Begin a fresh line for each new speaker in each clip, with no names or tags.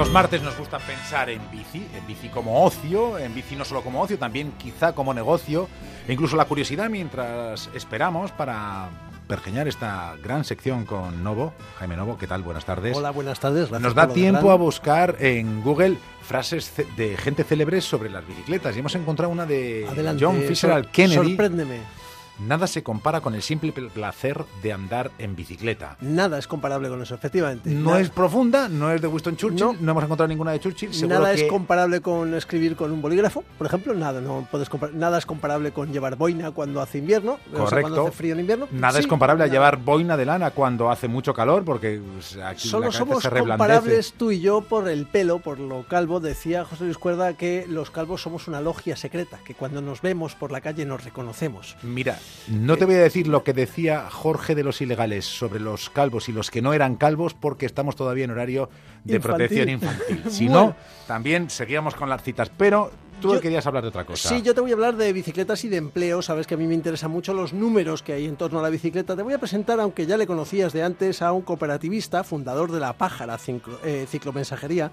Los martes nos gusta pensar en bici, en bici como ocio, en bici no solo como ocio, también quizá como negocio, e incluso la curiosidad mientras esperamos para pergeñar esta gran sección con Novo. Jaime Novo, ¿qué tal? Buenas tardes.
Hola, buenas tardes.
Nos da tiempo a buscar en Google frases de gente célebre sobre las bicicletas y hemos encontrado una de
Adelante,
John Fisher Kennedy.
Sorpréndeme.
Nada se compara con el simple placer de andar en bicicleta.
Nada es comparable con eso, efectivamente.
No
Nada-
es profunda, no es de Winston Churchill,
No.
no, hemos encontrado ninguna de Churchill. Seguro
Nada
que
es comparable con escribir con un bolígrafo, por ejemplo, nada, no puedes compar- nada es comparable con llevar boina cuando hace invierno, o sea,
Correcto.
cuando hace frío en invierno.
Nada
Sí,
es comparable a llevar boina de lana cuando hace mucho calor, porque pues, aquí
Solo somos
se
comparables tú y yo por el pelo, por lo calvo. Decía José Luis Cuerda que los calvos somos una logia secreta, que cuando nos vemos por la calle nos reconocemos.
Mira, no te voy a decir lo que decía Jorge de los ilegales sobre los calvos y los que no eran calvos, porque estamos todavía en horario de
Infantil.
protección infantil. Si
Bueno.
no, también seguíamos con las citas. Pero tú
Yo-
querías hablar de otra cosa.
Sí, yo te voy a hablar de bicicletas y de empleo. Sabes que a mí me interesan mucho los números que hay en torno a la bicicleta. Te voy a presentar, aunque ya le conocías de antes, a un cooperativista, fundador de la Pájara Cinclo- eh, Ciclomensajería,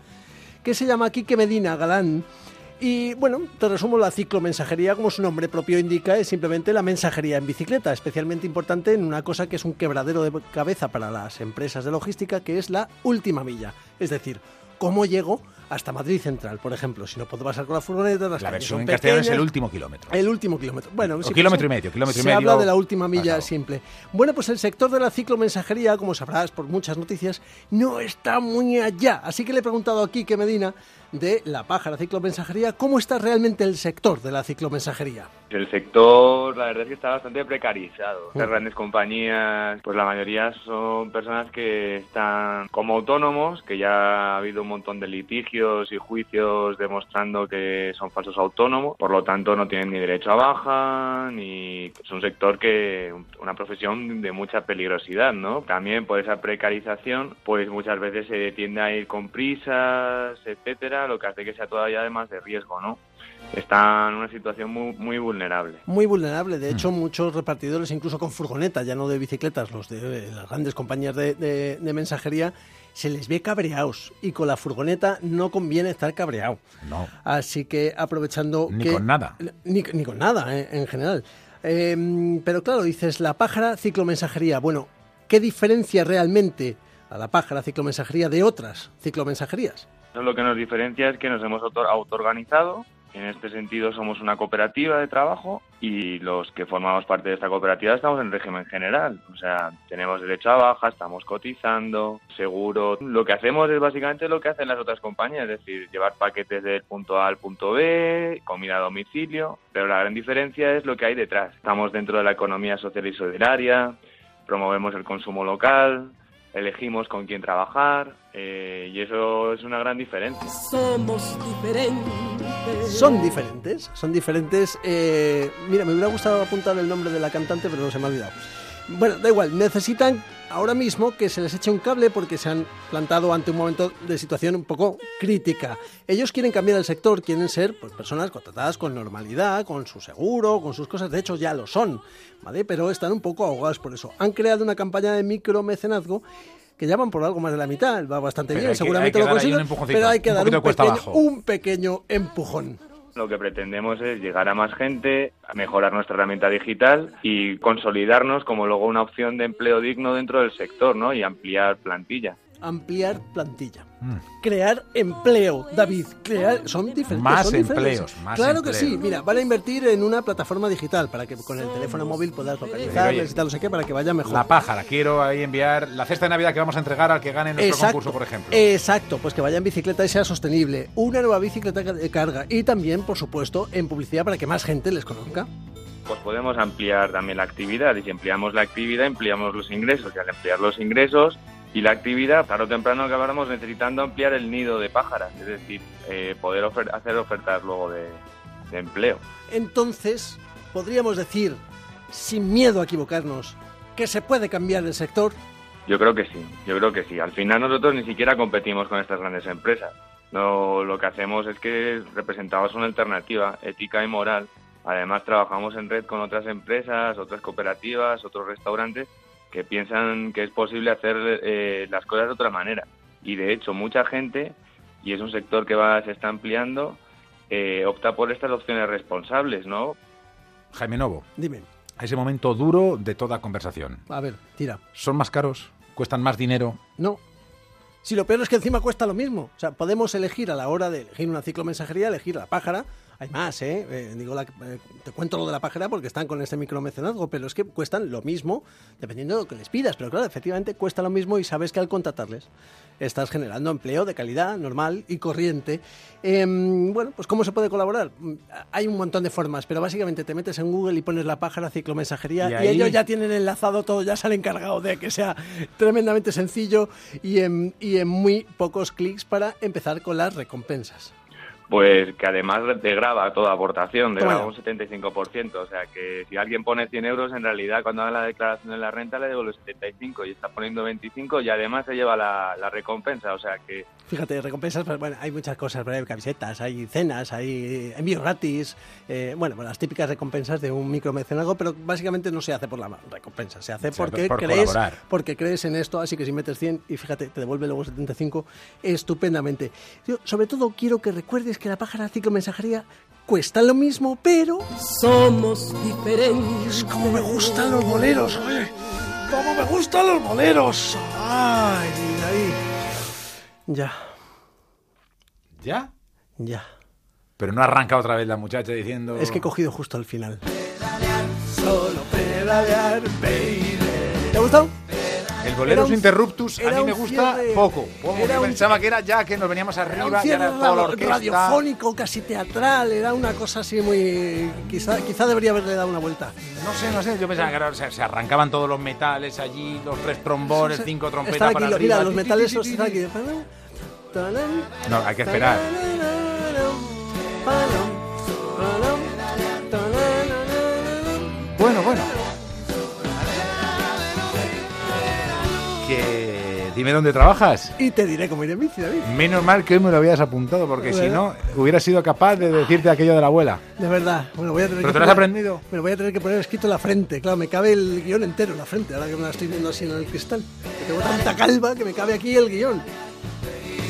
que se llama Quique Medina Galán. Y bueno, te resumo la ciclomensajería, como su nombre propio indica, es simplemente la mensajería en bicicleta, especialmente importante en una cosa que es un quebradero de cabeza para las empresas de logística, que es la última milla. Es decir, cómo llego hasta Madrid Central, por ejemplo. Si no puedo pasar con la furgoneta, las
La versión
son
en castellano es el último kilómetro.
El último kilómetro. Bueno,
O
sí,
kilómetro
pues,
y medio, kilómetro y
se
medio
habla de la última milla
pasado.
simple. Bueno, pues el sector de la ciclomensajería, como sabrás por muchas noticias, no está muy allá. Así que le he preguntado a Quique Medina de la pájara ciclomensajería, ¿cómo está realmente el sector de la ciclomensajería?
El sector, la verdad es que está bastante precarizado. Las grandes compañías, pues la mayoría son personas que están como autónomos, que ya ha habido un montón de litigios y juicios demostrando que son falsos autónomos, por lo tanto no tienen ni derecho a baja, ni es un sector que, una profesión de mucha peligrosidad, ¿no? También por esa precarización, pues muchas veces se tiende a ir con prisas, etcétera, lo que hace que sea todavía además de riesgo, ¿no? Está en una situación muy, muy vulnerable.
Muy vulnerable. De
Mm.
hecho, muchos repartidores, incluso con furgoneta, ya no de bicicletas, los de las grandes compañías de, de- de mensajería, se les ve cabreados. Y con la furgoneta no conviene estar cabreado.
No.
Así que aprovechando
Ni
que-
con nada.
Ni, ni con nada, eh, en general. Eh, pero claro, dices, la pájara ciclomensajería. Bueno, ¿qué diferencia realmente a la pájara ciclomensajería de otras ciclomensajerías?
Eso lo que nos diferencia es que nos hemos auto- autoorganizado. En este sentido somos una cooperativa de trabajo y los que formamos parte de esta cooperativa estamos en régimen general. O sea, tenemos derecho a baja, estamos cotizando, seguro. Lo que hacemos es básicamente lo que hacen las otras compañías, es decir, llevar paquetes del punto A al punto B, comida a domicilio. Pero la gran diferencia es lo que hay detrás. Estamos dentro de la economía social y solidaria, promovemos el consumo local, elegimos con quién trabajar eh, y eso es una gran diferencia.
Somos diferentes.
Son diferentes, son diferentes. eh, mira, me hubiera gustado apuntar el nombre de la cantante, pero no se me ha olvidado. Bueno, da igual, necesitan ahora mismo que se les eche un cable porque se han plantado ante un momento de situación un poco crítica. Ellos quieren cambiar el sector, quieren ser pues, personas contratadas con normalidad, con su seguro, con sus cosas, de hecho ya lo son, ¿vale? Pero están un poco ahogados por eso. Han creado una campaña de micromecenazgo que llaman por algo más de la mitad, va bastante
Pero
bien,
hay que-
seguramente
hay que
lo consiguen, pero hay que
un
dar un pequeño, un pequeño empujón.
Lo que pretendemos es llegar a más gente, a mejorar nuestra herramienta digital y consolidarnos como luego una opción de empleo digno dentro del sector, ¿no? Y ampliar plantilla.
Ampliar plantilla.
Mm.
Crear empleo, David. Crear, son diferentes.
Más
son diferentes.
empleos, más
Claro que sí. Mira, van a invertir en una plataforma digital para que con el teléfono móvil puedas y tal, no sé qué, para que vaya mejor.
La pájara, quiero ahí enviar la cesta de Navidad que vamos a entregar al que gane nuestro
Exacto,
concurso, por ejemplo.
Exacto, pues que vaya en bicicleta y sea sostenible. Una nueva bicicleta de carga y también, por supuesto, en publicidad para que más gente les conozca.
Pues podemos ampliar también la actividad y si ampliamos la actividad, ampliamos los ingresos y al ampliar los ingresos y la actividad, tarde o temprano acabaremos necesitando ampliar el nido de pájaras, es decir, eh, poder ofer- hacer ofertas luego de, de empleo.
Entonces, podríamos decir, sin miedo a equivocarnos, que se puede cambiar el sector.
Yo creo que sí, yo creo que sí. Al final nosotros ni siquiera competimos con estas grandes empresas. No, lo que hacemos es que representamos una alternativa ética y moral. Además trabajamos en red con otras empresas, otras cooperativas, otros restaurantes que piensan que es posible hacer eh, las cosas de otra manera. Y de hecho mucha gente y es un sector que va se está ampliando, eh, opta por estas opciones responsables, ¿no?
Jaime Novo,
Dime,
a ese momento duro de toda conversación.
a ver, tira.
¿Son más caros? ¿Cuestan más dinero?
No. Si lo peor es que encima cuesta lo mismo. O sea, podemos elegir a la hora de elegir una ciclomensajería, elegir la pájara. Hay más, ¿eh? Eh, digo, la- eh, te cuento lo de la pájara porque están con este micromecenazgo, pero es que cuestan lo mismo dependiendo de lo que les pidas. Pero claro, efectivamente cuesta lo mismo y sabes que al contratarles estás generando empleo de calidad, normal y corriente. Em, bueno, pues ¿cómo se puede colaborar? Mm, Hay un montón de formas, pero básicamente te metes en Google y pones la pájara ciclomensajería
Y
y, ellos ya tienen enlazado todo, ya se han encargado de que sea tremendamente sencillo y en, y en muy pocos clics para empezar con las recompensas.
Pues que además te graba toda aportación, te
Toma
graba
ya.
un 75%. O sea que si alguien pone 100 euros, en realidad cuando haga la declaración de la renta le devuelve 75 y está poniendo 25 y además se lleva la, la recompensa. O sea que
Fíjate, recompensas, pues, bueno, hay muchas cosas, pero hay camisetas, hay cenas, hay envíos gratis, eh, bueno, las típicas recompensas de un micromecenazgo, pero básicamente no se hace por la recompensa, se hace
Se hace
porque
por
crees,
colaborar.
porque crees en esto, así que si metes 100 y fíjate, te devuelve luego 75, estupendamente. Yo, sobre todo quiero que recuerdes que la pájara ciclomensajería cuesta lo mismo, pero
Somos diferentes.
¡Cómo me gustan los boleros, oye! ¡Cómo me gustan los boleros! ¡Ay, ahí! Ya,
¿Ya?
ya.
Pero no arranca otra vez la muchacha diciendo...
Es que he cogido justo al final. Solo pedalear, baby. ¿Te ha gustado? Un-
Interruptus a mí me gusta
cierre-
poco. Poco,
era
Yo
un-
pensaba que era ya que nos veníamos arriba, ya era toda la
ra-
orquesta.
radiofónico, casi teatral. Era una cosa así muy... Quizá, quizá debería haberle dado una vuelta.
No sé, no sé, yo pensaba que era- o sea, se arrancaban todos los metales allí, los tres trombones, cinco trompetas para arriba.
mira, los metales están aquí.
No, hay que esperar. Bueno, bueno. Dime dónde trabajas.
Y te diré cómo ir en bici, David.
Menos mal que hoy me lo habías apuntado, porque si no, hubiera sido capaz de decirte aquello de la abuela.
De verdad. Bueno, voy a tener
¿Pero
que
te lo has
poner-
aprendido?
Me lo voy a tener que poner escrito en la frente. Claro, me cabe el guion entero en la frente, ahora que me la estoy viendo así en el cristal. Que tengo tanta calva que me cabe aquí el guion.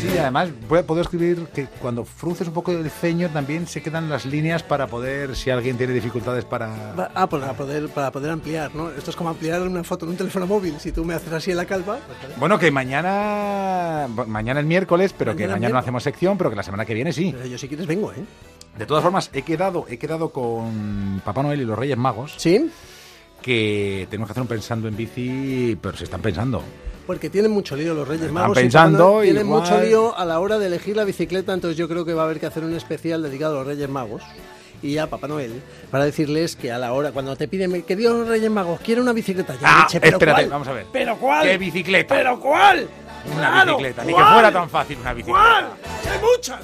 Sí, y además puedo, escribir que cuando frunces un poco el ceño también se quedan las líneas para poder, si alguien tiene dificultades para...
Ah, pues para poder, para poder ampliar, ¿no? Esto es como ampliar una foto en un teléfono móvil. Si tú me haces así en la calva, pues.
Bueno, que mañana, mañana es miércoles, pero que
Mañana
no hacemos sección, pero que la semana que viene sí.
Pero yo si quieres vengo, ¿eh?
De todas formas, he quedado, he quedado con Papá Noel y los Reyes Magos
¿Sí?
que tenemos que hacer un pensando en bici, pero se están pensando.
Porque tienen mucho lío los Reyes
Están
Magos. y
pensando,
Noel Tienen
igual-
mucho lío a la hora de elegir la bicicleta, entonces yo creo que va a haber que hacer un especial dedicado a los Reyes Magos y a Papá Noel para decirles que a la hora, cuando te piden que Dios los Reyes Magos quiere una bicicleta, ya
Ah,
leche, pero
espérate,
¿cuál?
vamos a ver.
¿Pero cuál?
¿Qué bicicleta?
¿Pero cuál?
Una
Claro,
bicicleta, ni que
¿cuál?
fuera tan fácil una bicicleta.
¿Cuál? ¡Hay muchas!